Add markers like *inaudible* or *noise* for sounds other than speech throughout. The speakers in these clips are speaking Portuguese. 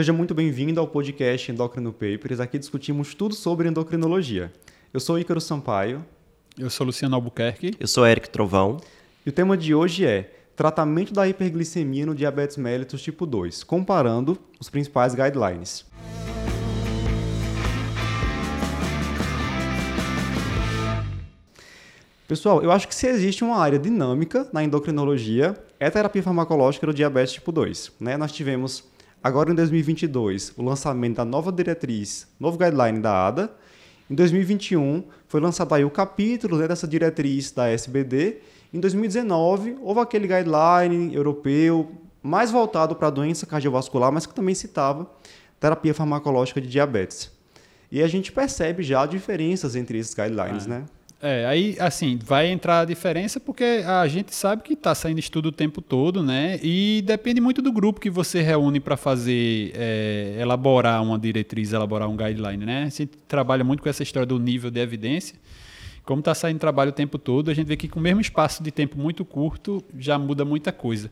Seja muito bem-vindo ao podcast Endocrino Papers. Aqui discutimos tudo sobre endocrinologia. Eu sou Ícaro Sampaio. Eu sou Luciano Albuquerque. Eu sou Eric Trovão. E o tema de hoje é tratamento da hiperglicemia no diabetes mellitus tipo 2, comparando os principais guidelines. Pessoal, eu acho que se existe uma área dinâmica na endocrinologia, é a terapia farmacológica do diabetes tipo 2. Né? Nós tivemos, agora em 2022, o lançamento da nova diretriz, novo guideline da ADA. Em 2021, foi lançado aí o capítulo né, dessa diretriz da SBD. Em 2019, houve aquele guideline europeu mais voltado para a doença cardiovascular, mas que também citava terapia farmacológica de diabetes. E a gente percebe já diferenças entre esses guidelines, ah. né? É, aí, assim, vai entrar a diferença porque a gente sabe que está saindo estudo o tempo todo, né? E depende muito do grupo que você reúne para fazer, é, elaborar uma diretriz, elaborar um guideline, né? A gente trabalha muito com essa história do nível de evidência. Como está saindo trabalho o tempo todo, a gente vê que com o mesmo espaço de tempo muito curto já muda muita coisa.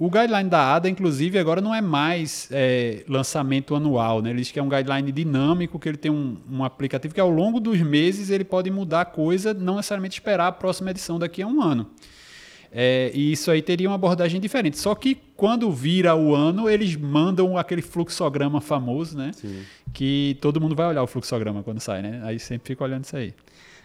O guideline da ADA, inclusive, agora não é mais é, lançamento anual, né? Ele diz que é um guideline dinâmico, que ele tem um, um, aplicativo que ao longo dos meses ele pode mudar a coisa, não necessariamente esperar a próxima edição daqui a um ano. É, e isso aí teria uma abordagem diferente. Só que quando vira o ano, eles mandam aquele fluxograma famoso, né? Sim. Que todo mundo vai olhar o fluxograma quando sai, né? Aí sempre fica olhando isso aí.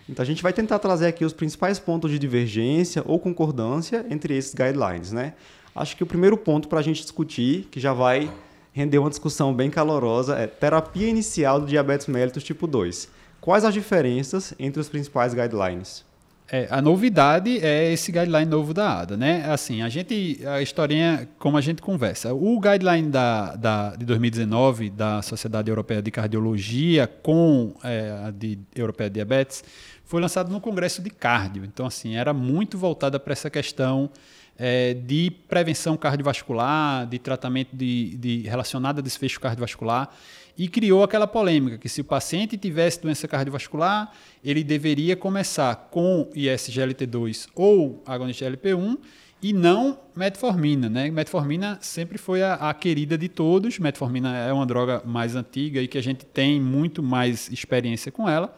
Então a gente vai tentar trazer aqui os principais pontos de divergência ou concordância entre esses guidelines, né? Acho que o primeiro ponto para a gente discutir, que já vai render uma discussão bem calorosa, é terapia inicial do diabetes mellitus tipo 2. Quais as diferenças entre os principais guidelines? É, a novidade é esse guideline novo da ADA, né? Assim, a gente, a historinha, como a gente conversa, o guideline da, da, de 2019 da Sociedade Europeia de Cardiologia com é, a de Europeia de Diabetes foi lançado no Congresso de Cardio. Então, assim, era muito voltada para essa questão é, de prevenção cardiovascular, de tratamento de, de relacionado a desfecho cardiovascular e criou aquela polêmica que se o paciente tivesse doença cardiovascular, ele deveria começar com ISGLT2 ou agonista GLP-1 e não metformina, né? Metformina sempre foi a, a, querida de todos. Metformina é uma droga mais antiga e que a gente tem muito mais experiência com ela.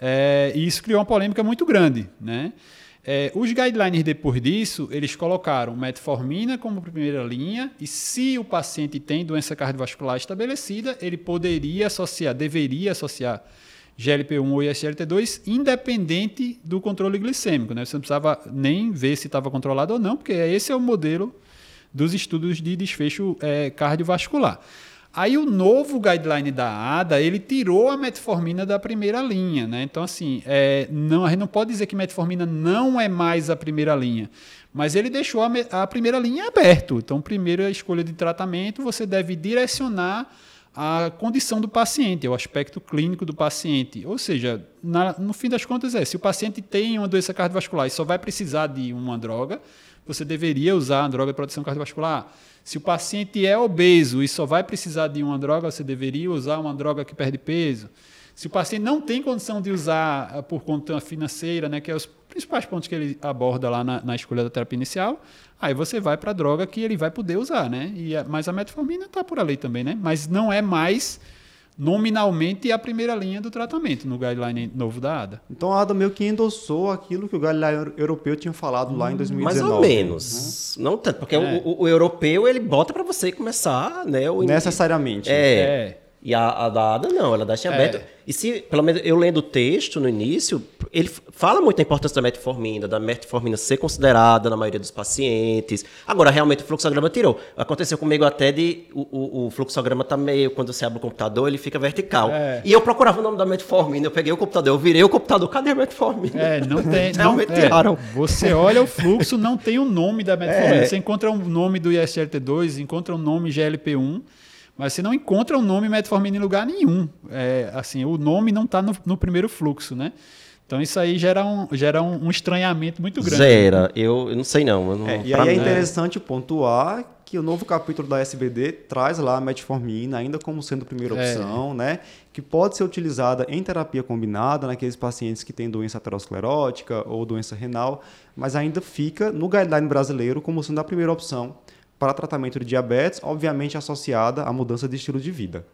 É, e isso criou uma polêmica muito grande, né? É, os guidelines depois disso, eles colocaram metformina como primeira linha e se o paciente tem doença cardiovascular estabelecida, ele poderia associar, deveria associar GLP-1 ou SGLT2 independente do controle glicêmico. Né? Você não precisava nem ver se estava controlado ou não, porque esse é o modelo dos estudos de desfecho é, cardiovascular. Aí o novo guideline da ADA, ele tirou a metformina da primeira linha, né? Então, assim, é, não, a gente não pode dizer que metformina não é mais a primeira linha, mas ele deixou a, a primeira linha aberto. Então, primeira escolha de tratamento, você deve direcionar a condição do paciente, o aspecto clínico do paciente. Ou seja, na, no fim das contas é, se o paciente tem uma doença cardiovascular e só vai precisar de uma droga, você deveria usar a droga de proteção cardiovascular. Se o paciente é obeso e só vai precisar de uma droga, você deveria usar uma droga que perde peso. Se o paciente não tem condição de usar ah, por conta financeira, né, que é os principais pontos que ele aborda lá na, na escolha da terapia inicial, aí você vai para a droga que ele vai poder usar, né? E a, mas a metformina está por ali também, né? Mas não é mais nominalmente a primeira linha do tratamento no guideline novo da ADA. Então a ADA meio que endossou aquilo que o guideline europeu tinha falado lá em 2019. Mais ou menos. Né? Não tanto, porque é. o, o, europeu ele bota para você começar, né? O Necessariamente. É. é. E a, a da ADA não, ela deixa é. aberto. E se, pelo menos eu lendo o texto no início, ele fala muito da importância da metformina, da metformina ser considerada na maioria dos pacientes. Agora, realmente, o fluxograma tirou. Aconteceu comigo até de o, o, o fluxograma tá meio, quando você abre o computador, ele fica vertical. É. E eu procurava o nome da metformina, eu peguei o computador, eu virei o computador, cadê a metformina? É, não tem. *laughs* realmente não, é. tiraram. Você olha o fluxo, não tem o nome da metformina. É. Você encontra o nome do ISGLT2, encontra o nome GLP-1. Mas você não encontra o nome metformina em lugar nenhum. É, assim, o nome não está no, no, primeiro fluxo, né? Então isso aí gera um, gera um, um estranhamento muito grande. Gera, eu, eu não sei não. não é, e aí é interessante pontuar que o novo capítulo da SBD traz lá a metformina ainda como sendo primeira é. opção, é. né? Que pode ser utilizada em terapia combinada naqueles pacientes que têm doença aterosclerótica ou doença renal, mas ainda fica no guideline brasileiro como sendo a primeira opção para tratamento de diabetes, obviamente associada à mudança de estilo de vida.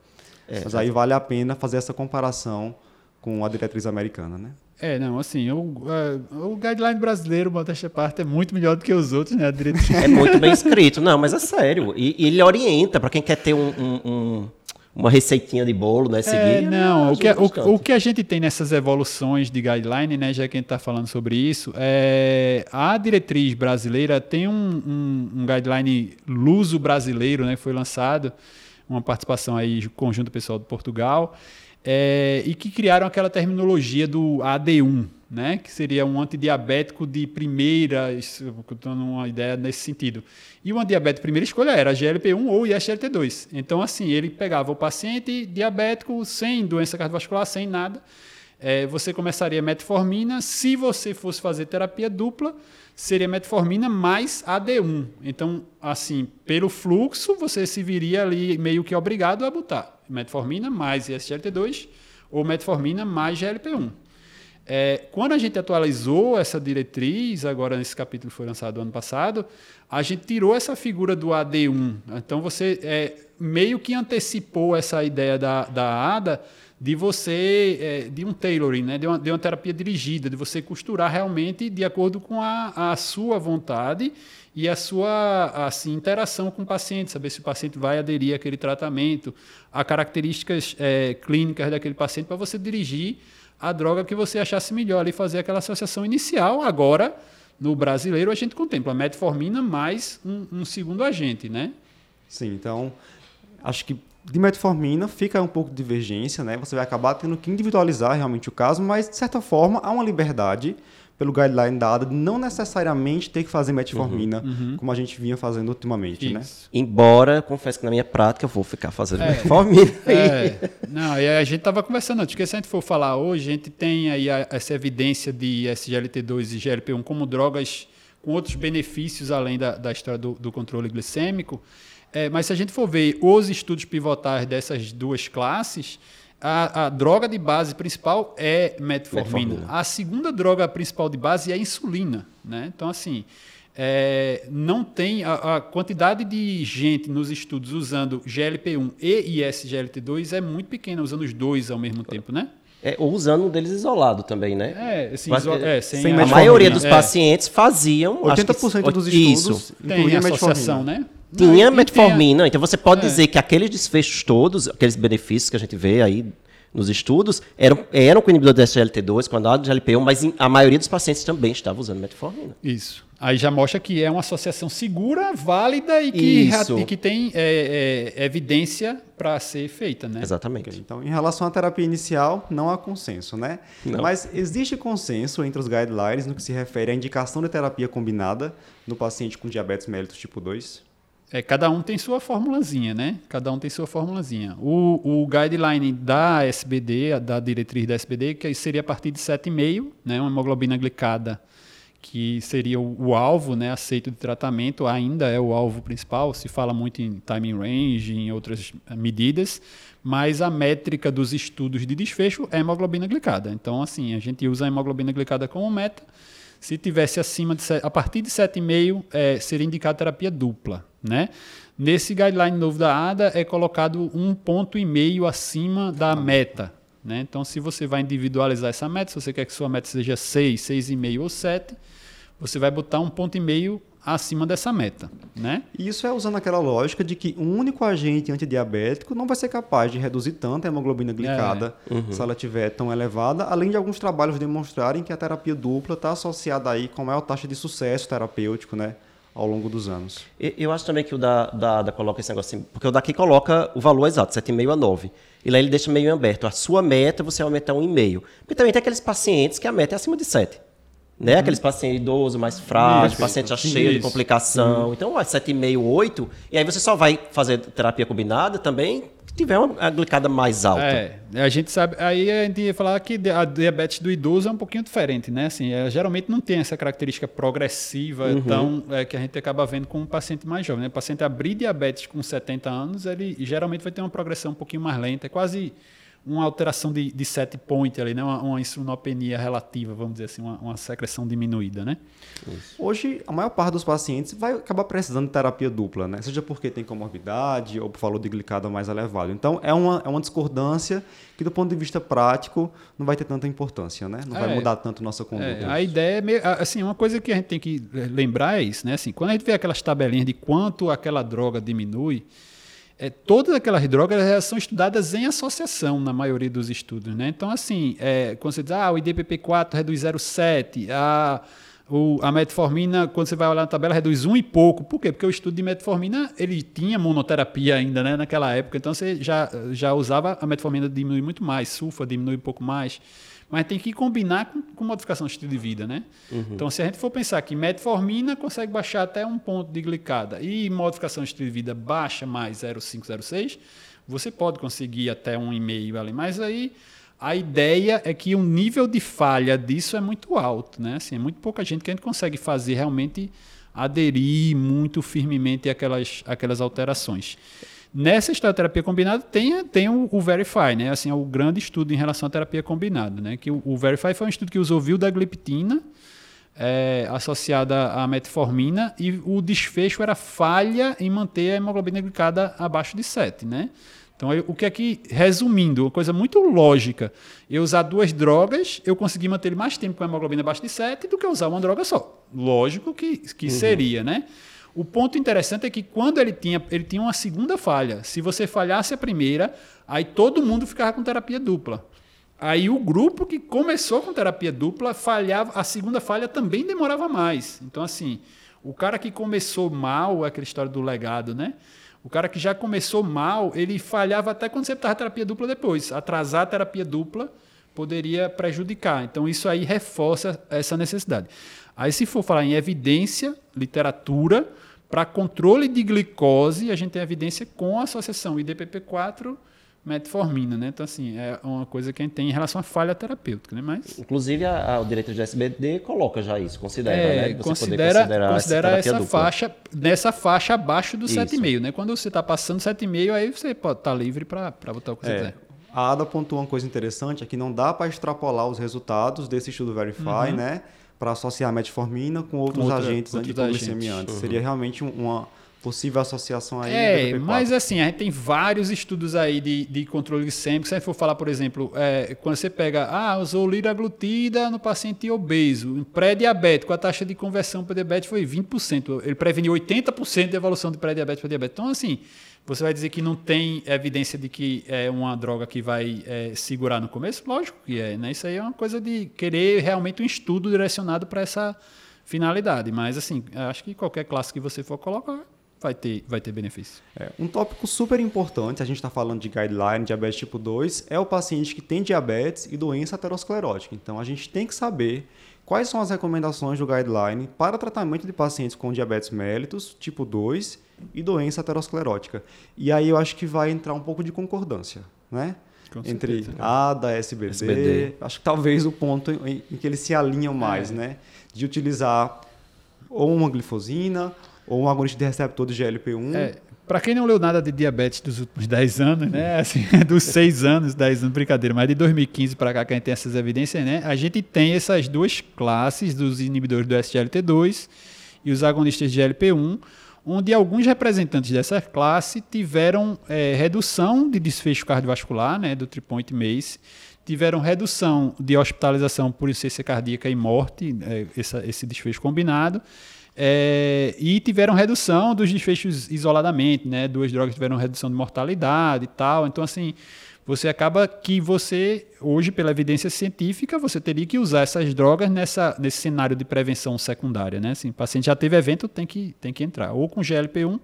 É, Mas aí vale a pena fazer essa comparação com a diretriz americana, né? É, não, assim, o, o guideline brasileiro, modéstia parte, é muito melhor do que os outros, né? A diretriz. *laughs* É muito bem escrito, não, mas é sério. E, e ele orienta para quem quer ter um, um, um, uma receitinha de bolo, né? Seguir. É, não, o que, o, o, que a gente tem nessas evoluções de guideline, né? Já que a gente está falando sobre isso, é, a diretriz brasileira tem um, um, guideline luso brasileiro, né? Foi lançado, uma participação aí conjunto pessoal de Portugal é, e que criaram aquela terminologia do AD1, né, que seria um antidiabético de primeira, dando uma ideia nesse sentido. E o antidiabético de primeira escolha era GLP-1 ou ISGLT2. Então, assim, ele pegava o paciente diabético sem doença cardiovascular, sem nada, é, você começaria metformina. Se você fosse fazer terapia dupla, seria metformina mais AD1. Então, assim, pelo fluxo, você se viria ali meio que obrigado a botar metformina mais SGLT2 ou metformina mais GLP-1. É, quando a gente atualizou essa diretriz, agora nesse capítulo que foi lançado ano passado, a gente tirou essa figura do AD1. Então você é, meio que antecipou essa ideia da, da ADA de você, é, de um tailoring, né? de, uma, de uma terapia dirigida, de você costurar realmente de acordo com a, a sua vontade e a sua assim, interação com o paciente, saber se o paciente vai aderir àquele tratamento, a características é, clínicas daquele paciente para você dirigir a droga que você achasse melhor e fazer aquela associação inicial. Agora, no brasileiro, a gente contempla metformina mais um, um segundo agente, né? Sim, então acho que de metformina fica um pouco de divergência, né? Você vai acabar tendo que individualizar realmente o caso, mas de certa forma há uma liberdade pelo guideline dado de não necessariamente ter que fazer metformina, uhum, uhum. como a gente vinha fazendo ultimamente, né? Isso. né? Embora, confesso que na minha prática eu vou ficar fazendo é, metformina. É, não, e a gente estava conversando antes, que se a gente for falar hoje, a gente tem aí a, essa evidência de SGLT2 e GLP-1 como drogas com outros benefícios além da, da história do, do controle glicêmico, é, mas se a gente for ver os estudos pivotais dessas duas classes, a, a, droga de base principal é metformina. metformina. A segunda droga principal de base é a insulina. Né? Então, assim, é, não tem a, a, quantidade de gente nos estudos usando GLP-1 e ISGLT2 é muito pequena, usando os dois ao mesmo tempo, né? É, ou usando um deles isolado também, né? É, assim, Mas, é, sem, sem a, a maioria dos é. pacientes faziam. 80% que, dos estudos isso. tem associação, né? Tinha metformina, então você pode é. dizer que aqueles desfechos todos, aqueles benefícios que a gente vê aí nos estudos, eram, eram com inibidor de SGLT2, com a de GLP-1, mas a maioria dos pacientes também estava usando metformina. Isso. Aí já mostra que é uma associação segura, válida e que, e que tem é, é, evidência para ser feita, né? Exatamente. Okay. Então, em relação à terapia inicial, não há consenso, né? Não. Mas existe consenso entre os guidelines no que se refere à indicação de terapia combinada no paciente com diabetes mellitus tipo 2? É, cada um tem sua formulazinha, né? Cada um tem sua formulazinha. O, o guideline da SBD, da diretriz da SBD, que seria a partir de 7,5, né? Uma hemoglobina glicada, que seria o, alvo, né? Aceito de tratamento, ainda é o alvo principal. Se fala muito em timing range, em outras medidas, mas a métrica dos estudos de desfecho é hemoglobina glicada. Então, assim, a gente usa a hemoglobina glicada como meta. Se tivesse acima de a partir de 7,5, é, seria indicada terapia dupla. Né? Nesse guideline novo da ADA é colocado um ponto e meio acima da meta. Né? Então, se você vai individualizar essa meta, se você quer que sua meta seja 6, 6,5 ou 7, você vai botar um ponto e meio acima dessa meta, né? Isso é usando aquela lógica de que um único agente antidiabético não vai ser capaz de reduzir tanto a hemoglobina glicada é. uhum. se ela estiver tão elevada, além de alguns trabalhos demonstrarem que a terapia dupla está associada aí com maior taxa de sucesso terapêutico, né? ao longo dos anos. Eu acho também que o da, da, da coloca esse negócio assim, porque o daqui coloca o valor exato, 7,5 a 9. E lá ele deixa meio aberto. A sua meta você aumentar um e meio. Porque também tem aqueles pacientes que a meta é acima de 7. Né? Uhum. Aqueles pacientes idosos, mais frágeis, paciente já cheio de complicação. Uhum. Então, 7,5, 8. E aí você só vai fazer terapia combinada também tiver uma glicada mais alta. É, a gente sabe, aí a gente ia falar que a diabetes do idoso é um pouquinho diferente, né? Assim, é, geralmente não tem essa característica progressiva uhum. tão é, que a gente acaba vendo com um paciente mais jovem. Né? O paciente abrir diabetes com 70 anos, ele geralmente vai ter uma progressão um pouquinho mais lenta, é quase uma alteração de, de set point ali, né? uma, uma insulinopenia relativa, vamos dizer assim, uma, uma secreção diminuída, né? Isso. Hoje, a maior parte dos pacientes vai acabar precisando de terapia dupla, né? Seja porque tem comorbidade ou por valor de glicada mais elevado. Então, é uma, é uma discordância que, do ponto de vista prático, não vai ter tanta importância, né? Não é, vai mudar tanto nossa conduta. É, a ideia é, meio, assim, uma coisa que a gente tem que lembrar é isso, né? Assim, quando a gente vê aquelas tabelinhas de quanto aquela droga diminui, é, todas aquelas drogas são estudadas em associação na maioria dos estudos. Né? Então, assim, é, quando você diz, ah, o IDPP4 reduz 0,7, a, a metformina, quando você vai olhar na tabela, reduz um e pouco. Por quê? Porque o estudo de metformina, ele tinha monoterapia ainda né, naquela época, então você já, já usava a metformina diminui muito mais, sulfa diminui um pouco mais mas tem que combinar com, com modificação do estilo de vida, né? Uhum. Então, se a gente for pensar que metformina consegue baixar até um ponto de glicada e modificação do estilo de vida baixa mais 0,506, você pode conseguir até um e meio ali, mas aí a ideia é que o nível de falha disso é muito alto, né? Assim, é muito pouca gente que a gente consegue fazer realmente aderir muito firmemente àquelas, àquelas alterações. Nessa terapia combinada tem, tem o, o, Verify, né? Assim, é o grande estudo em relação à terapia combinada, né? Que o, o Verify foi um estudo que usou vildagliptina é, associada à metformina e o desfecho era falha em manter a hemoglobina glicada abaixo de 7, né? Então, eu, o que é que, resumindo, uma coisa muito lógica, eu usar duas drogas, eu consegui manter mais tempo com a hemoglobina abaixo de 7 do que usar uma droga só. Lógico que, que uhum. seria, né? O ponto interessante é que quando ele tinha, ele tinha uma segunda falha. Se você falhasse a primeira, aí todo mundo ficava com terapia dupla. Aí o grupo que começou com terapia dupla falhava, a segunda falha também demorava mais. Então assim, o cara que começou mal, aquela história do legado, né? O cara que já começou mal, ele falhava até quando você estava terapia dupla depois. Atrasar a terapia dupla poderia prejudicar. Então isso aí reforça essa necessidade. Aí, se for falar em evidência, literatura, para controle de glicose, a gente tem evidência com a associação IDPP4 metformina, né? Então, assim, é uma coisa que a gente tem em relação à falha terapêutica, né? Mas... Inclusive, a, a, o direito de SBD coloca já isso, considera, é, né? Você considera, considera essa, essa faixa, nessa faixa abaixo do 7,5, né? Quando você está passando 7,5, aí você pode estar tá livre para botar o que você é. quiser. A Ada pontuou uma coisa interessante, é que não dá para extrapolar os resultados desse estudo Verify, uhum. né? para associar a metformina com outros Outra, agentes antiglicemiantes. Uhum. Seria realmente uma possível associação aí. É, mas assim, a gente tem vários estudos aí de, de controle glicêmico. Se a gente for falar, por exemplo, é, quando você pega, ah, usou liraglutida no paciente obeso, pré-diabético, a taxa de conversão para diabetes foi 20%. Ele preveniu 80% de evolução de pré-diabetes para diabetes. Então, assim, você vai dizer que não tem evidência de que é uma droga que vai é, segurar no começo? Lógico que é. Né? Isso aí é uma coisa de querer realmente um estudo direcionado para essa finalidade. Mas, assim, acho que qualquer classe que você for colocar vai ter, vai ter benefício. É, um tópico super importante, a gente está falando de guideline, diabetes tipo 2, é o paciente que tem diabetes e doença aterosclerótica. Então, a gente tem que saber quais são as recomendações do guideline para tratamento de pacientes com diabetes mellitus tipo 2 e doença aterosclerótica. E aí eu acho que vai entrar um pouco de concordância, né? Com Entre certeza, ADA, SBD, SBD. Acho que talvez o ponto em, em que eles se alinham mais, é. né? De utilizar ou uma glifosina ou um agonista de receptor de GLP-1. É, para quem não leu nada de diabetes dos últimos 10 anos, né? *laughs* Assim, dos 6 anos, 10 anos, brincadeira, mas de 2015 para cá que a gente tem essas evidências, né? A gente tem essas duas classes dos inibidores do SGLT2 e os agonistas de GLP-1 onde alguns representantes dessa classe tiveram é, redução de desfecho cardiovascular, né, do tripoint MACE, tiveram redução de hospitalização por insuficiência cardíaca e morte, é, essa, esse desfecho combinado, é, e tiveram redução dos desfechos isoladamente, né, duas drogas tiveram redução de mortalidade e tal, então assim, você acaba que você, hoje, pela evidência científica, você teria que usar essas drogas nessa, nesse cenário de prevenção secundária. Né? Assim, o paciente já teve evento, tem que, tem que entrar, ou com GLP-1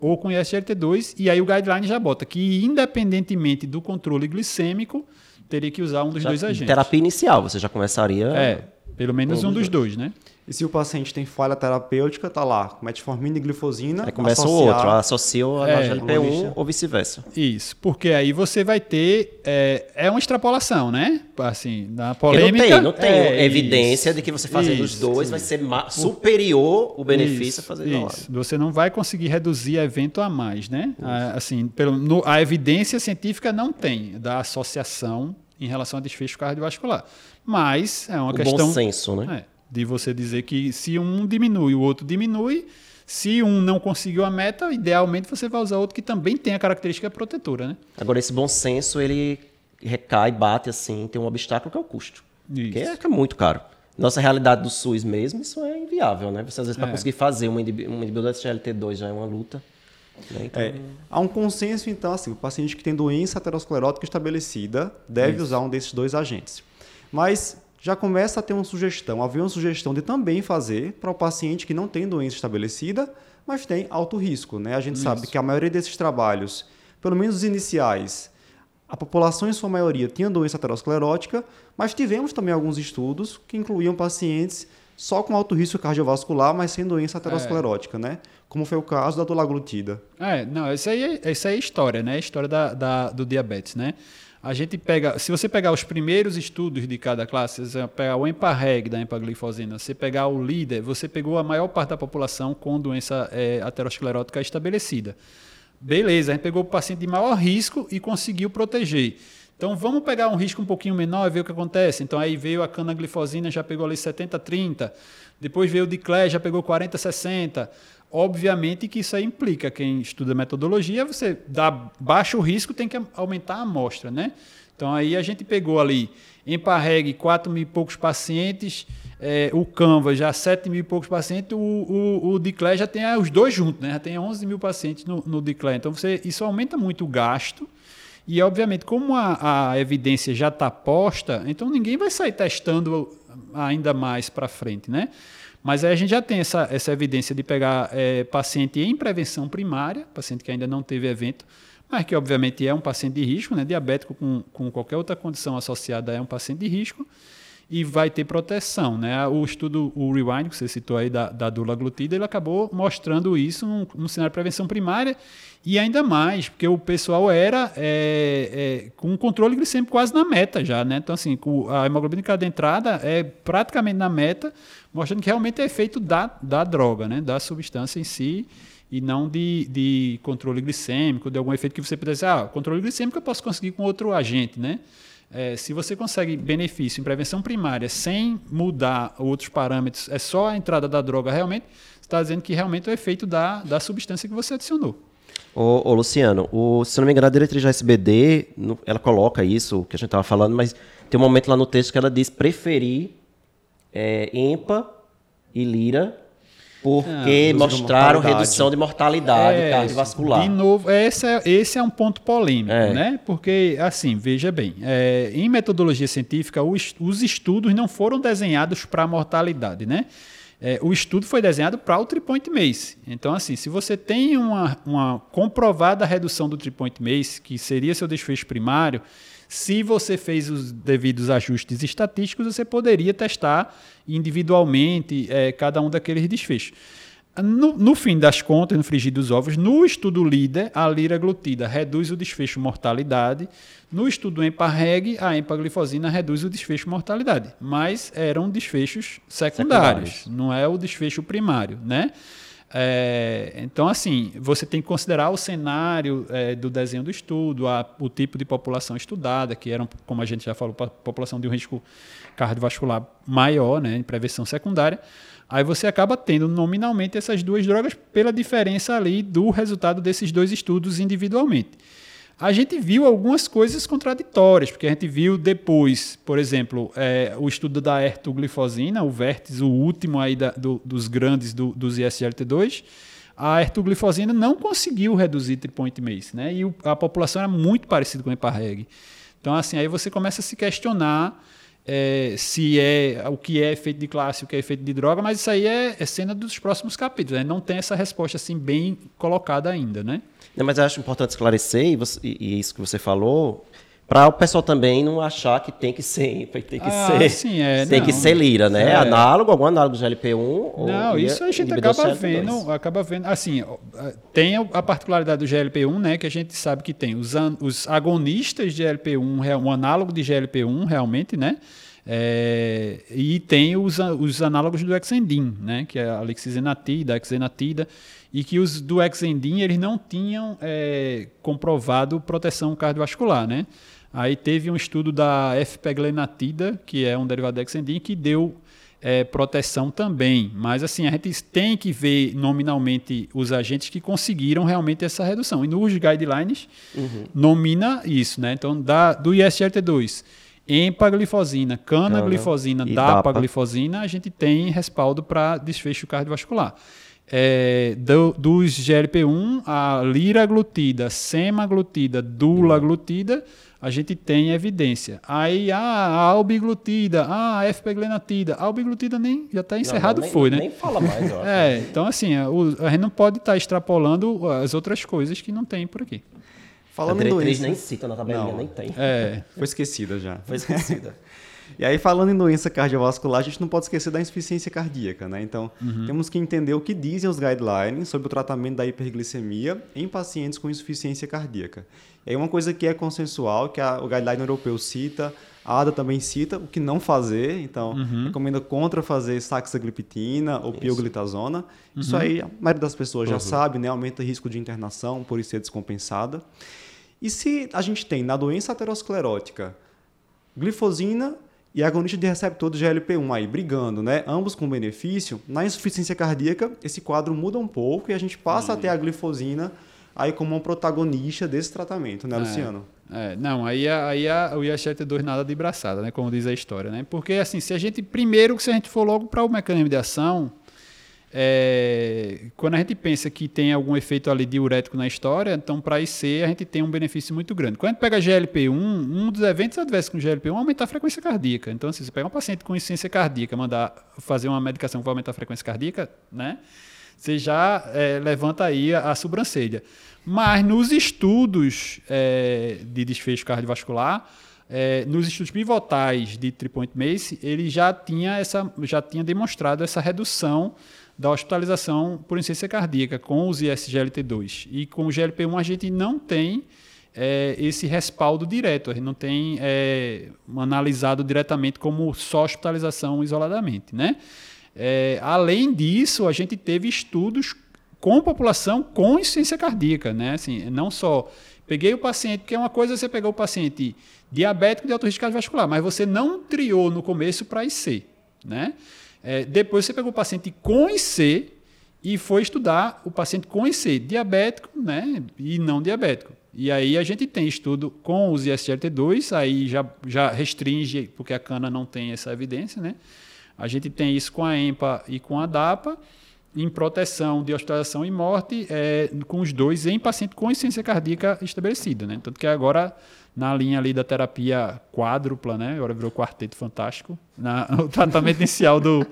ou com SGLT2, e aí o guideline já bota que, independentemente do controle glicêmico, teria que usar um dos já, dois agentes. Terapia inicial, você já começaria. É, Pelo menos um, um dos dois, né? E se o paciente tem falha terapêutica, tá lá, metformina e glifosina. Aí começa o outro, associa o é, GLP-1 ou vice-versa. Isso, porque aí você vai ter. É, é uma extrapolação, né? Assim, na polêmica. Porque não tem, não tem é, evidência isso, de que você fazendo isso, os dois vai ser superior o benefício isso, a fazer isso. Você não vai conseguir reduzir evento a mais, né? A, assim, pelo, no, a evidência científica não tem da associação em relação a desfecho cardiovascular. Mas é uma o questão. Bom senso, né? É, de você dizer que se um diminui, o outro diminui. Se um não conseguiu a meta, idealmente você vai usar outro que também tem a característica protetora, né? Agora, esse bom senso, ele recai, bate assim, tem um obstáculo que é o custo. Isso. Que é, que é muito caro. Nossa realidade do SUS mesmo, isso é inviável, né? Você às vezes, para é. conseguir fazer uma inibidor da SGLT2 já é uma luta. Né? Então... É, há um consenso, então, assim, o paciente que tem doença aterosclerótica estabelecida deve isso. usar um desses dois agentes. Mas já começa a ter uma sugestão, havia uma sugestão de também fazer para o paciente que não tem doença estabelecida, mas tem alto risco. Né? A gente Isso. sabe que a maioria desses trabalhos, pelo menos os iniciais, a população em sua maioria tinha doença aterosclerótica, mas tivemos também alguns estudos que incluíam pacientes só com alto risco cardiovascular, mas sem doença aterosclerótica, é. né? Como foi o caso da dulaglutida. É, não, isso aí, é, isso aí é história, né? História da, da, do diabetes, né? A gente pega, se você pegar os primeiros estudos de cada classe, você pegar o EMPA-REG da empaglifosina, você pegar o líder, você pegou a maior parte da população com doença é, aterosclerótica estabelecida. Beleza, a gente pegou o paciente de maior risco e conseguiu proteger. Então vamos pegar um risco um pouquinho menor e ver o que acontece. Então aí veio a canaglifosina, já pegou ali 70-30. Depois veio o Diclé, já pegou 40-60. Obviamente que isso aí implica, quem estuda metodologia, você dá baixo risco, tem que aumentar a amostra, né? Então aí a gente pegou ali em Parreg 4 mil e poucos pacientes, é, o Canva já 7 mil e poucos pacientes, o, o, o Diclé já tem os dois juntos, né? Já tem 11 mil pacientes no, no Diclé. Então você, isso aumenta muito o gasto. E, obviamente, como a, a evidência já está posta, então ninguém vai sair testando ainda mais para frente, né? Mas aí a gente já tem essa, essa evidência de pegar é, paciente em prevenção primária, paciente que ainda não teve evento, mas que obviamente é um paciente de risco, né? diabético com, com qualquer outra condição associada é um paciente de risco e vai ter proteção. Né? O estudo, o Rewind, que você citou aí da, da dula glutida, ele acabou mostrando isso num, num cenário de prevenção primária e ainda mais, porque o pessoal era é, é, com um controle glicêmico quase na meta já, né? Então, assim, a hemoglobina de entrada é praticamente na meta, mostrando que realmente é efeito da, da droga, né? Da substância em si e não de, de controle glicêmico, de algum efeito que você pudesse ah, controle glicêmico eu posso conseguir com outro agente, né? É, se você consegue benefício em prevenção primária sem mudar outros parâmetros, é só a entrada da droga realmente, você está dizendo que realmente é o efeito da, da substância que você adicionou. Ô, ô, Luciano, o, se não me engano, a diretriz da SBD, no, ela coloca isso, que a gente estava falando, mas tem um momento lá no texto que ela diz preferir é, EMPA e LIRA porque ah, mostraram redução de mortalidade é, cardiovascular. De novo, esse é, esse é um ponto polêmico, é. né? Porque, assim, veja bem, é, em metodologia científica, os, os estudos não foram desenhados para mortalidade, né? É, o estudo foi desenhado para o tripoint MACE. Então, assim, se você tem uma, uma comprovada redução do tripoint MACE, que seria seu desfecho primário, se você fez os devidos ajustes estatísticos, você poderia testar individualmente é, cada um daqueles desfechos. No, no, fim das contas, no frigir dos ovos, no estudo líder, a liraglutida reduz o desfecho mortalidade. No estudo EMPA-REG, a empaglifosina reduz o desfecho mortalidade. Mas eram desfechos secundários, secundários. não é o desfecho primário, né? É, então, assim, você tem que considerar o cenário é, do desenho do estudo, a, o tipo de população estudada, que era, como a gente já falou, população de um risco cardiovascular maior, né, em prevenção secundária. Aí você acaba tendo nominalmente essas duas drogas pela diferença ali do resultado desses dois estudos individualmente a gente viu algumas coisas contraditórias, porque a gente viu depois, por exemplo, é, o estudo da ertuglifosina, o vértice, o último aí da, do, dos grandes do, dos ISLT2, a ertuglifosina não conseguiu reduzir tripoint MACE, né? E o, a população era muito parecida com o EPARREG. Então, assim, aí você começa a se questionar é, se é o que é efeito de classe, o que é efeito de droga, mas isso aí é, é cena dos próximos capítulos. Né? Não tem essa resposta assim bem colocada ainda, né? Não, mas eu acho importante esclarecer, e, você, e, isso que você falou, Para o pessoal também não achar que tem que ser, *laughs* tem que Ah, ser, sim, é, tem não. que ser lira, né? É. Análogo, algum análogo do GLP-1 ou Não, ia- isso a gente acaba CLP2. vendo, acaba vendo. Assim, ó, tem a particularidade do GLP-1, né, que a gente sabe que tem os, an- os agonistas de GLP-1, real- um análogo de GLP-1 realmente, né? É, e tem os, os análogos do Exendin, né, que é a lixisenatida, a exenatida, e que os do Exendin eles não tinham é, comprovado proteção cardiovascular, né? Aí teve um estudo da FPGlenatida, que é um derivado do Exendin, que deu é, proteção também. Mas assim, a gente tem que ver nominalmente os agentes que conseguiram realmente essa redução. E nos guidelines nomina isso, né? Então, da, do ISGLT2, empaglifosina, canaglifosina, DAPA. dapaglifosina, a gente tem respaldo para desfecho cardiovascular. É, do- dos GLP-1, a liraglutida, semaglutida, dulaglutida, a gente tem evidência. Aí ah, a albiglutida, ah, a FPGlenatida, a albiglutida nem já está encerrado, Não, nem- foi, né? Nem fala mais, ó. *laughs* É, então assim, a, o- a gente não pode estar extrapolando as outras coisas que não tem por aqui. A Falando em diretriz nem cita na tabelinha, Não. nem tem. É, foi esquecida já. Foi esquecida. E aí, falando em doença cardiovascular, a gente não pode esquecer da insuficiência cardíaca, né? Então, temos que entender o que dizem os guidelines sobre o tratamento da hiperglicemia em pacientes com insuficiência cardíaca. E aí, uma coisa que é consensual, que a- o guideline europeu cita, a ADA também cita, o que não fazer. Então, recomenda contra fazer saxagliptina ou pioglitazona. Isso aí, a maioria das pessoas já sabe, né? Aumenta o risco de internação por isso ser descompensada. E se a gente tem na doença aterosclerótica glifosina e agonista de receptor do GLP-1 aí brigando, né? Ambos com benefício. Na insuficiência cardíaca, esse quadro muda um pouco e a gente passa a ter a glifosina aí como um protagonista desse tratamento, né, Luciano? É, não, aí, aí a, o ISGLT2 nada de braçada, né? Como diz a história, né? Porque assim, se a gente primeiro, se a gente for logo para o mecanismo de ação, é, quando a gente pensa que tem algum efeito ali diurético na história, então para IC a gente tem um benefício muito grande. Quando a gente pega GLP-1, um dos eventos adversos com GLP-1 é aumentar a frequência cardíaca. Então, assim, você pega um paciente com insuficiência cardíaca, mandar fazer uma medicação que vai aumentar a frequência cardíaca, né? Você já é, levanta aí a, a sobrancelha. Mas nos estudos é, de desfecho cardiovascular, é, nos estudos pivotais de Tripoint Mace, ele já tinha, essa, já tinha demonstrado essa redução da hospitalização por insuficiência cardíaca com os ISGLT2. E com o GLP-1 a gente não tem é, esse respaldo direto, a gente não tem é, analisado diretamente como só hospitalização isoladamente. Né? É, além disso, a gente teve estudos com população com insuficiência cardíaca, né? Assim, não só peguei o paciente, porque é uma coisa você pegar o paciente diabético de alto risco cardiovascular, mas você não triou no começo para IC, né? É, depois você pegou o paciente com IC e foi estudar o paciente com IC, diabético, né? E não diabético. E aí a gente tem estudo com os ISGLT2, aí já, já restringe, porque a cana não tem essa evidência, né? A gente tem isso com a EMPA e com a DAPA, em proteção de hospitalização e morte, é, com os dois em paciente com insuficiência cardíaca estabelecida. Né? Tanto que agora, na linha ali da terapia quádrupla, né? agora virou quarteto fantástico, na, *laughs* o tratamento inicial do,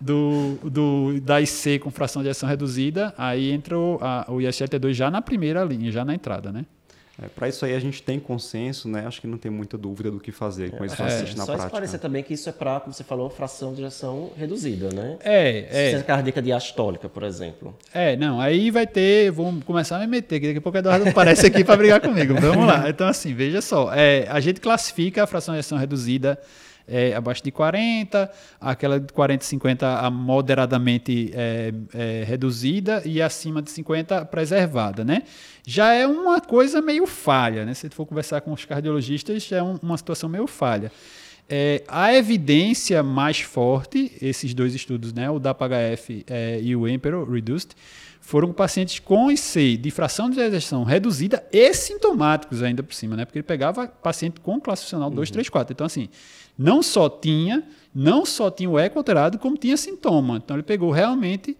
do, do, da IC com fração de ação reduzida, aí entra o, o ISGLT2 já na primeira linha, já na entrada. Né? É, para isso aí a gente tem consenso, né? Acho que não tem muita dúvida do que fazer com esse paciente na Só prática. esclarecer também que isso é para, como você falou, fração de ejeção reduzida, né? É, é. Insuficiência cardíaca diastólica, por exemplo. É, não, aí vai ter, vamos começar a me meter, que daqui a pouco o Eduardo aparece aqui para brigar comigo. Vamos lá. Então, assim, veja só, é, a gente classifica a fração de ação reduzida é, abaixo de 40, aquela de 40 e 50 a moderadamente é, é, reduzida e acima de 50 preservada, né? Já é uma coisa meio falha, né? Se for conversar com os cardiologistas, é um- uma situação meio falha. É, a evidência mais forte, esses dois estudos, né, o DAPA-HF é, e o Emperor Reduced, foram pacientes com IC de fração de ejeção reduzida e sintomáticos ainda por cima, né? Porque ele pegava paciente com classe funcional 2, 3, 4. Então, assim, não só tinha, não só tinha o eco alterado, como tinha sintoma. Então, ele pegou realmente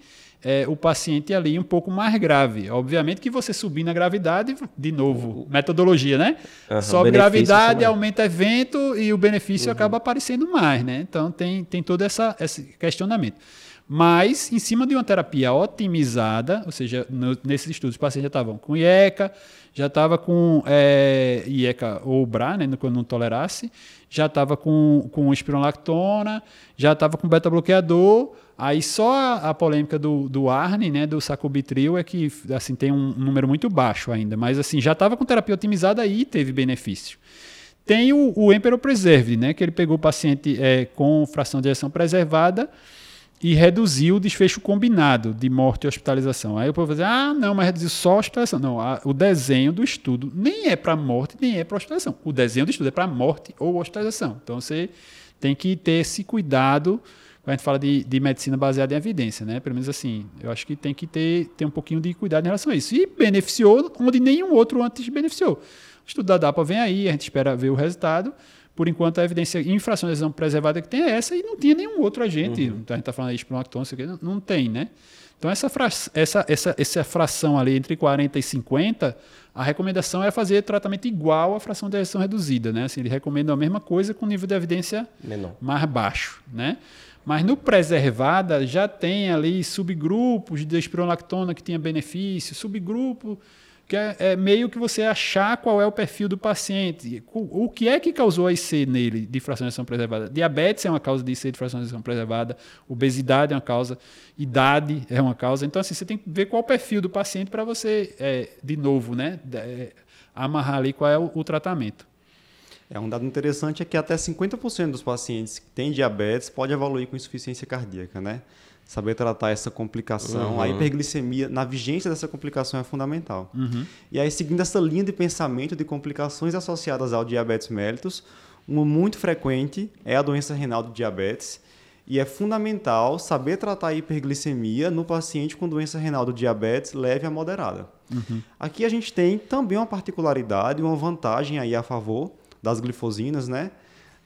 é, o paciente ali um pouco mais grave. Obviamente que você subir na gravidade, de novo, metodologia, né? Aham, Sobe gravidade, também. aumenta evento e o benefício acaba aparecendo mais, né? Então tem, tem todo essa, esse questionamento. mas em cima de uma terapia otimizada, ou seja, no, nesses estudos os pacientes já estavam com IECA, já estava com é, IECA ou BRA, né, quando não tolerasse, já estava com, com espironolactona, já estava com beta-bloqueador, aí só a, polêmica do, do ARNI, né, do sacubitril, é que assim, tem um número muito baixo ainda, mas assim, já estava com terapia otimizada e teve benefício. Tem o, o Emperor Preserved, né, que ele pegou o paciente é, com fração de ejeção preservada, e reduziu o desfecho combinado de morte e hospitalização. Aí o povo dizer, ah, não, mas reduziu só a hospitalização. Não, a, o desenho do estudo nem é para morte, nem é para hospitalização. O desenho do estudo é para morte ou hospitalização. Então você tem que ter esse cuidado quando a gente fala de, de, medicina baseada em evidência, né? Pelo menos assim, eu acho que tem que ter, ter um pouquinho de cuidado em relação a isso. E beneficiou onde nenhum outro antes beneficiou. O estudo da DAPA vem aí, a gente espera ver o resultado. Por enquanto, a evidência em fração de lesão preservada que tem é essa e não tinha nenhum outro agente. Uhum. Então, a gente está falando aí de espronactona, não, não tem, né? Então, essa, fra essa, essa, essa fração ali entre 40 e 50, a recomendação é fazer tratamento igual à fração de ejeção reduzida, né? Assim, ele recomenda a mesma coisa com nível de evidência Menor. mais baixo, né? Mas no preservada já tem ali subgrupos de espironolactona que tinha benefício, subgrupo que é, é, meio que você achar qual é o perfil do paciente. O, o que é que causou a IC nele de fracionação preservada? Diabetes é uma causa de IC de fracionação preservada, obesidade é uma causa, idade é uma causa. Então, assim, você tem que ver qual é o perfil do paciente para você, é, de novo, né, é, amarrar ali qual é o, o tratamento. É um dado interessante é que até 50% dos pacientes que têm diabetes pode evoluir com insuficiência cardíaca, né? saber tratar essa complicação. Uhum. A hiperglicemia, na vigência dessa complicação, é fundamental. Uhum. E aí, seguindo essa linha de pensamento de complicações associadas ao diabetes mellitus, uma muito frequente é a doença renal do diabetes. E é fundamental saber tratar a hiperglicemia no paciente com doença renal do diabetes leve a moderada. Uhum. Aqui a gente tem também uma particularidade, uma vantagem aí a favor das glifosinas, né?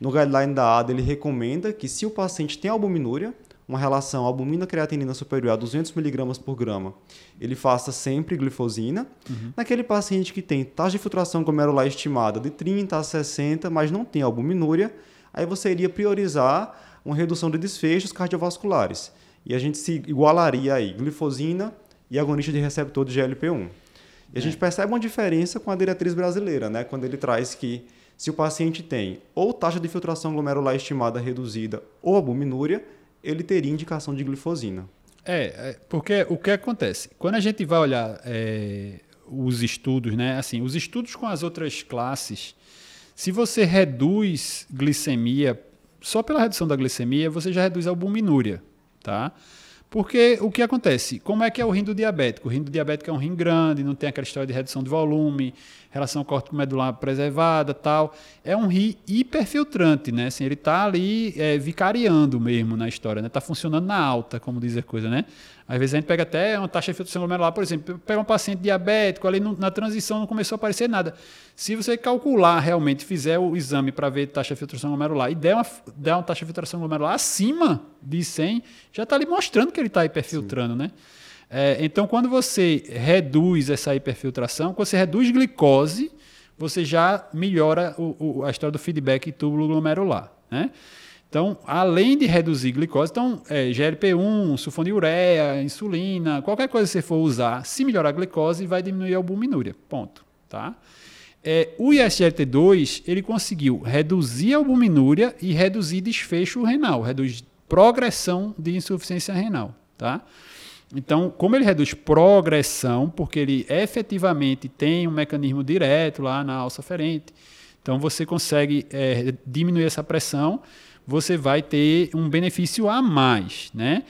No guideline da ADA, ele recomenda que se o paciente tem albuminúria, uma relação albumina-creatinina superior a 200 mg por grama, ele faça sempre glifosina. Uhum. Naquele paciente que tem taxa de filtração glomerular estimada de 30 a 60, mas não tem albuminúria, aí você iria priorizar uma redução de desfechos cardiovasculares. E a gente se igualaria aí glifosina e agonista de receptor de GLP-1. E a é. gente percebe uma diferença com a diretriz brasileira, né? quando ele traz que se o paciente tem ou taxa de filtração glomerular estimada reduzida ou albuminúria, ele teria indicação de glifosina. É, é, porque o que acontece? Quando a gente vai olhar é, os estudos, né? Assim, os estudos com as outras classes, se você reduz glicemia, só pela redução da glicemia, você já reduz a albuminúria, tá? Porque o que acontece? Como é que é o rim do diabético? O rim do diabético é um rim grande, não tem aquela história de redução de volume, relação córtico-medular preservada tal. É um rim hiperfiltrante, né? Assim, ele está ali é, vicariando mesmo na história, né? Está funcionando na alta, como diz a coisa, né? Às vezes a gente pega até uma taxa de filtração glomerular, por exemplo, pega um paciente diabético, ali no, na transição não começou a aparecer nada. Se você calcular realmente, fizer o exame para ver taxa de filtração glomerular e der uma, der uma taxa de filtração glomerular acima de 100, já está ali mostrando que ele está hiperfiltrando, Sim. né? É, então, quando você reduz essa hiperfiltração, quando você reduz glicose, você já melhora o, o, a história do feedback túbulo glomerular, né? Então, além de reduzir glicose, então, é, GLP-1, sulfonilureia, insulina, qualquer coisa que você for usar, se melhorar a glicose, vai diminuir a albuminúria. Ponto. Tá? É, o ISGLT2, ele conseguiu reduzir a albuminúria e reduzir desfecho renal, reduz progressão de insuficiência renal. Tá? Então, como ele reduz progressão, porque ele efetivamente tem um mecanismo direto lá na alça ferente, então você consegue é, diminuir essa pressão você vai ter um benefício a mais, né?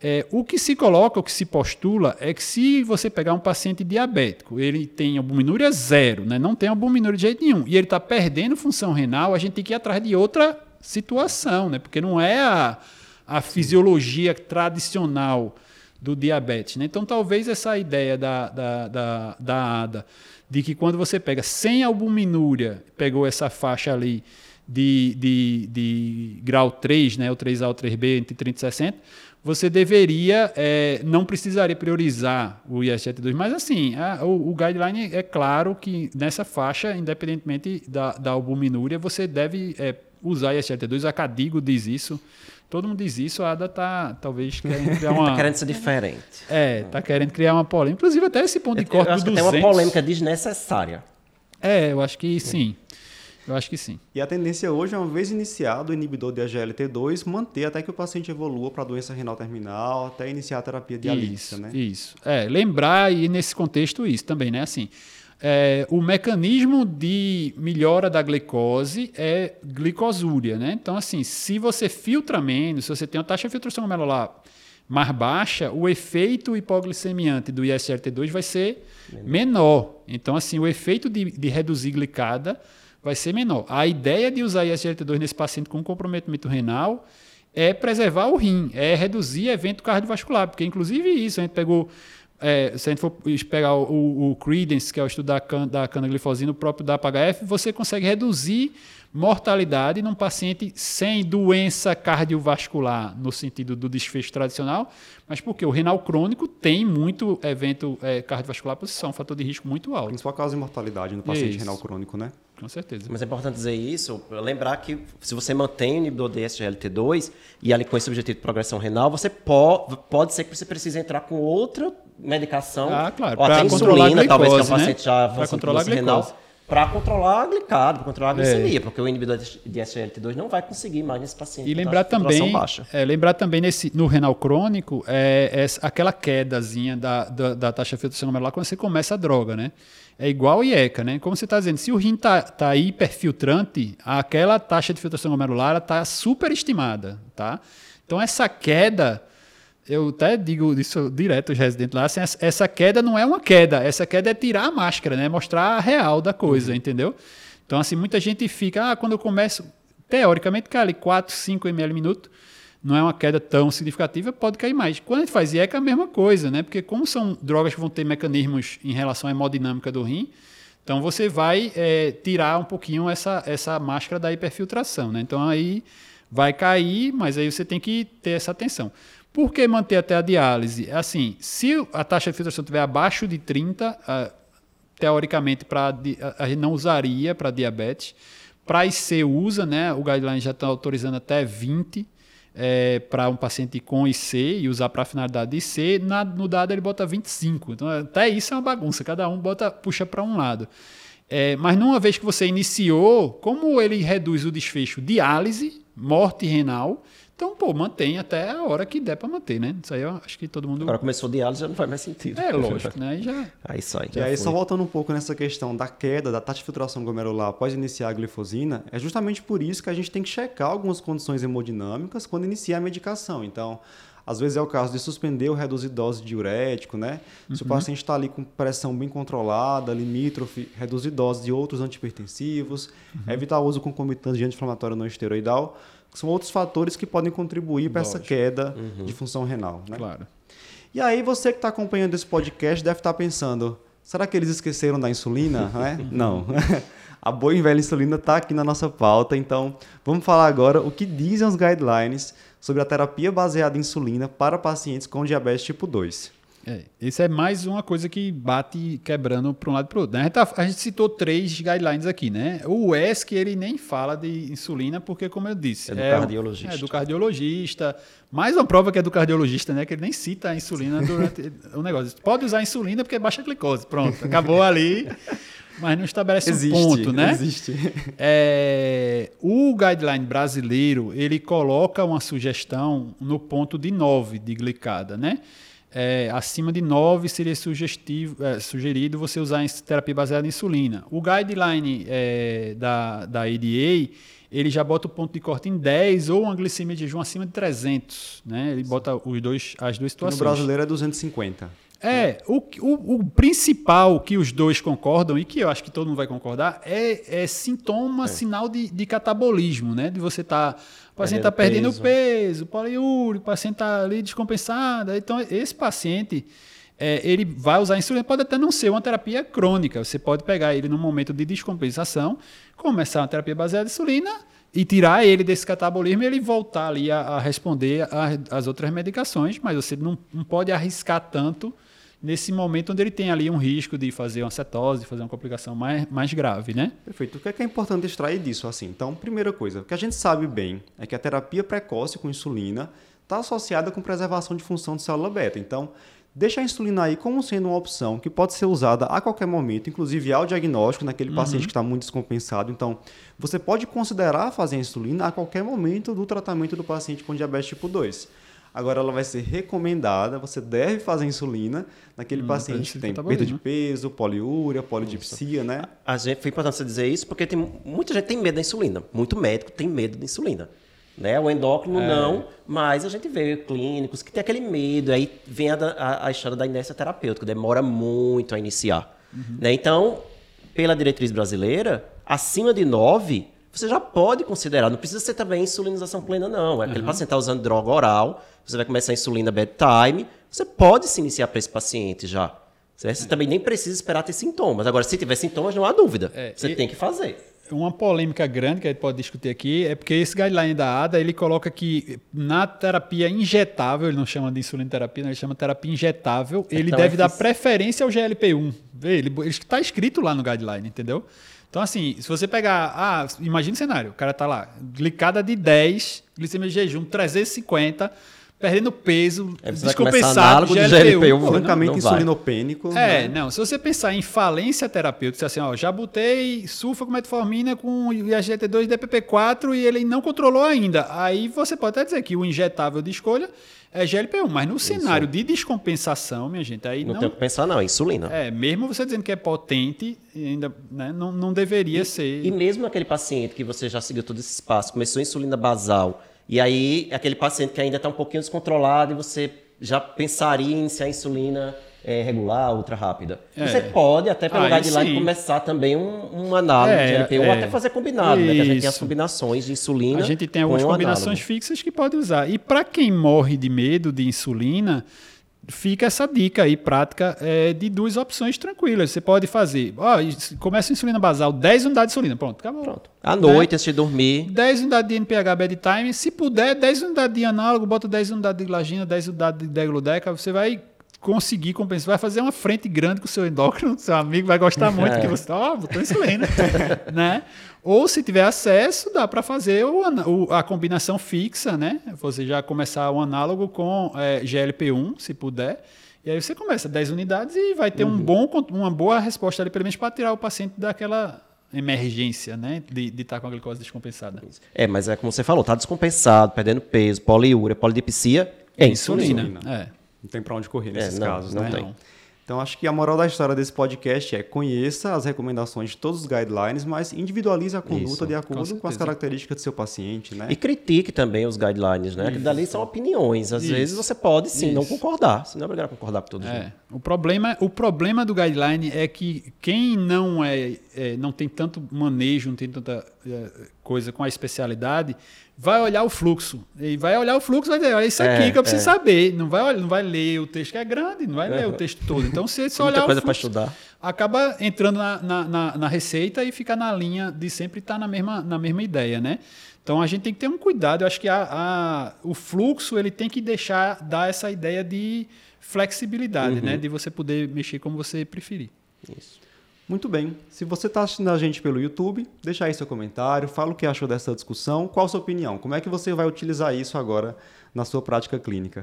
É, o que se coloca, o que se postula é que se você pegar um paciente diabético, ele tem albuminúria zero, né? não tem albuminúria de jeito nenhum, e ele está perdendo função renal, a gente tem que ir atrás de outra situação, né? porque não é a, a fisiologia tradicional do diabetes. Né? Então, talvez essa ideia da, da, da, da ADA, de que quando você pega sem albuminúria, pegou essa faixa ali, de, de, de grau 3, né, o 3A ou 3B, entre 30 e 60, você deveria, é, não precisaria priorizar o IS-72, mas assim, a, o, o, guideline é claro que nessa faixa, independentemente da, da albuminúria, você deve é, usar IS-72, a Cadigo diz isso, Todo mundo diz isso, a ADA tá talvez querendo criar *laughs* uma. tá querendo ser diferente. É, tá querendo criar uma polêmica. Inclusive, até esse ponto de Eu, corte eu do acho que 200. tem uma polêmica desnecessária. É, eu acho que sim. Eu acho que sim. E a tendência hoje é, uma vez iniciado o inibidor de AGLT2, manter até que o paciente evolua para a doença renal terminal, até iniciar a terapia dialítica, né? Isso. É, lembrar e nesse contexto isso também, né? Assim, é, o mecanismo de melhora da glicose é glicosúria, né? Então, assim, se você filtra menos, se você tem uma taxa de filtração glomerular mais baixa, o efeito hipoglicemiante do ISRT2 vai ser menor. Então, assim, o efeito de, de reduzir glicada vai ser menor. A ideia de usar ISGLT2 nesse paciente com comprometimento renal é preservar o rim, é reduzir evento cardiovascular, porque inclusive isso, a gente pegou, é, se a gente for pegar o, o Credence, que é o estudo da, can, da canaglifosina, o próprio da HF, você consegue reduzir mortalidade num paciente sem doença cardiovascular, no sentido do desfecho tradicional, mas porque o renal crônico tem muito evento é, cardiovascular por si, é um fator de risco muito alto. Principal causa de mortalidade no paciente Isso. renal crônico, né? Com certeza. Mas é importante dizer isso, lembrar que se você mantém o inibidor de SGLT2 e ali com esse objetivo de progressão renal, você pode, pode ser que você precise entrar com outra medicação, Ah, claro, ou até insulina, talvez que é glicose, né? paciente já Pra avançando controlar a renal, glicose. para controlar a glicada, para controlar a É. glicemia, porque o inibidor de SGLT2 não vai conseguir mais nesse paciente. E lembrar também, baixa. é, lembrar também nesse, no renal crônico, é, é aquela quedazinha da, da, da taxa de filtração glomerular quando você começa a droga, né? É igual o IECA, né? Como você está dizendo, se o rim está tá hiperfiltrante, aquela taxa de filtração glomerular está superestimada, tá? Então essa queda, eu até digo isso direto aos residentes lá, assim, essa- queda não é uma queda, essa queda é tirar a máscara, né? Mostrar a real da coisa, entendeu? Então, assim, muita gente fica, ah, quando eu começo, teoricamente, cai ali 4, 5 ml minuto, não é uma queda tão significativa, pode cair mais. Quando a gente faz IECA, é a mesma coisa, né? Porque como são drogas que vão ter mecanismos em relação à hemodinâmica do rim, então você vai eh, tirar um pouquinho essa, essa máscara da hiperfiltração, né? Então aí vai cair, mas aí você tem que ter essa atenção. Por que manter até a diálise? Assim, se a taxa de filtração estiver abaixo de 30, ah, teoricamente pra, a gente não usaria para diabetes. Para IC usa, né? O guideline já está autorizando até 20 para um paciente com IC e usar para finalidade de IC. Na, no dado ele bota 25. Então até isso é uma bagunça. Cada um bota puxa para um lado. É, mas numa vez que você iniciou, como ele reduz o desfecho diálise, morte renal, então, pô, mantém até a hora que der para manter, né? Isso aí eu acho que todo mundo. Agora começou diálise, já não faz mais sentido. É lógico, né? Aí já. Aí sai. E aí, só voltando um pouco nessa questão da queda da taxa de filtração glomerular após iniciar a glifosina, é justamente por isso que a gente tem que checar algumas condições hemodinâmicas quando inicia a medicação. Então, às vezes é o caso de suspender ou reduzir dose de diurético, né? Se o paciente está ali com pressão bem controlada, limítrofe, reduzir dose de outros antipertensivos, evitar o uso concomitante de anti-inflamatório não esteroidal, são outros fatores que podem contribuir para essa queda de função renal, né? Claro. E aí, você que está acompanhando esse podcast deve estar pensando: será que eles esqueceram da insulina? *laughs* né? Não. *laughs* A boa e velha insulina está aqui na nossa pauta, então vamos falar agora o que dizem os guidelines sobre a terapia baseada em insulina para pacientes com diabetes tipo 2. É, isso é mais uma coisa que bate quebrando para um lado e para o outro. né? A, gente tá- a gente citou três guidelines aqui, né? O ESC, ele nem fala de insulina, porque, como eu disse... É do um- cardiologista. É do cardiologista. Mais uma prova que é do cardiologista, né? Que ele nem cita a insulina durante o negócio. Pode usar insulina porque baixa a glicose. Pronto, acabou ali. Mas não estabelece um ponto, né? existe. É, o guideline brasileiro ele coloca uma sugestão no ponto de 9 de glicada, né? É, acima de 9 seria sugestivo, é, sugerido você usar terapia baseada em insulina. O guideline é, da, da ADA ele já bota o ponto de corte em 10 ou uma glicemia de jejum acima de 300, né? Ele bota os dois, as duas Que no situações. brasileiro é 250. É, o, o, o principal que os dois concordam, e que eu acho que todo mundo vai concordar, é, é sintoma, sinal de, de catabolismo, né? De você estar. o paciente está Perdendo perdendo peso, poliúrico, o paciente está ali descompensado. Então, esse paciente. é, ele vai usar insulina, pode até não ser uma terapia crônica. Você pode pegar ele num momento de descompensação, começar uma terapia baseada em insulina e tirar ele desse catabolismo e ele voltar ali a, a responder às outras medicações, mas você não, não pode arriscar tanto nesse momento onde ele tem ali um risco de fazer uma cetose, fazer uma complicação mais, mais grave, né? Perfeito. O que é, que é importante extrair disso? Assim, então, primeira coisa, o que a gente sabe bem é que a terapia precoce com insulina está associada com preservação de função de célula beta. Então, deixa a insulina aí como sendo uma opção que pode ser usada a qualquer momento, inclusive ao diagnóstico naquele uhum. paciente que está muito descompensado. Então, você pode considerar fazer a insulina a qualquer momento do tratamento do paciente com diabetes tipo 2. Agora ela vai ser recomendada, você deve fazer insulina naquele hum, paciente que tem perda de peso, poliúria, polidipsia, né? A gente, foi importante você dizer isso porque tem, muita gente tem medo da insulina. Muito médico tem medo da insulina. Né? O endócrino é. não, mas a gente vê clínicos que tem aquele medo. Aí vem a, a, a história da inércia terapêutica, demora muito a iniciar. Uhum. Né? Então, pela diretriz brasileira, acima de 9, você já pode considerar. Não precisa ser também insulinização plena, não. É aquele uhum. paciente está usando droga oral, você vai começar a insulina bedtime, você pode se iniciar para esse paciente já. Você também nem precisa esperar ter sintomas. Agora, se tiver sintomas, não há dúvida. É, você e... tem que fazer uma polêmica grande que a gente pode discutir aqui é porque esse guideline da ADA ele coloca que na terapia injetável, ele não chama de insulina terapia, ele chama terapia injetável, ele então, deve é dar preferência ao GLP-1. Ele está escrito lá no guideline, entendeu? Então, assim, se você pegar. Ah, imagina o cenário: o cara tá lá, glicada de 10, glicemia de jejum 350 perdendo peso, é, descompensado, GLP-1. GLP-1 francamente insulinopênico. É, né? não. Se você pensar em falência terapêutica, se assim, ó, já botei sulfa com metformina com IGT2 e DPP-4 e ele não controlou ainda. Aí você pode até dizer que o injetável de escolha é GLP-1, mas no Isso. cenário de descompensação, minha gente, aí não... Não tem o que pensar não, é insulina. É, mesmo você dizendo que é potente, ainda né, não, não deveria e, ser... E mesmo aquele paciente que você já seguiu todo esse espaço, começou a insulina basal e aí, aquele paciente que ainda está um pouquinho descontrolado e você já pensaria em iniciar a insulina é, regular, ultra rápida. É. Você pode, até pelo ah, guideline, começar também um, um análise é, de LP, ou é. até fazer combinado, né? Que a gente tem as combinações de insulina. A gente tem algumas combinações análogo. fixas que pode usar. E para quem morre de medo de insulina, fica essa dica aí prática é, de duas opções tranquilas. Você pode fazer, ó, começa a insulina basal, 10 unidades de insulina, pronto, acabou. Pronto. À noite, né? antes de dormir. 10 unidades de NPH bedtime, se puder, 10 unidades de análogo, bota 10 unidades de glagina, 10 unidades de degludeca, você vai conseguir compensar, vai fazer uma frente grande com o seu endócrino, *laughs* seu amigo vai gostar muito é. que você, ó, oh, botou insulina, *laughs* né? Ou se tiver acesso, dá para fazer o, o, a combinação fixa, né? Você já começar o análogo com é, GLP-1, se puder. E aí você começa 10 unidades e vai ter uhum. um bom, uma boa resposta ali, pelo menos para tirar o paciente daquela emergência, né? De estar tá com a glicose descompensada. É, mas é como você falou, tá descompensado, perdendo peso, poliúria, polidipsia, é insulina. insulina. É. Não tem para onde correr nesses é, não, casos, não né? Tem. Então, acho que a moral da história desse podcast é conheça as recomendações de todos os guidelines, mas individualize a conduta Isso, de acordo com, com, as características do seu paciente, né? E critique também os guidelines, né? Isso. Que dali são opiniões. Às Isso. vezes você pode, sim, Isso. não concordar. Você não é obrigado a concordar com todos. É. O, problema, o problema do guideline é que quem não, é, é não tem tanto manejo, não tem tanta é, coisa com a especialidade vai olhar o fluxo. E vai olhar o fluxo vai dizer, olha isso aqui é, que eu preciso é. saber. Não vai, não vai ler o texto que é grande, não vai ler o texto todo. Então, se *laughs* você olhar coisa o fluxo, estudar. acaba entrando na, na, na, na, receita e fica na linha de sempre estar na mesma, na mesma ideia, né? Então a gente tem que ter um cuidado. Eu acho que a, a, o fluxo ele tem que deixar dar essa ideia de flexibilidade, né? uhum. né? De você poder mexer como você preferir. Isso. Muito bem. Se você está assistindo a gente pelo YouTube, deixa aí seu comentário, fala o que achou dessa discussão, qual a sua opinião, como é que você vai utilizar isso agora na sua prática clínica.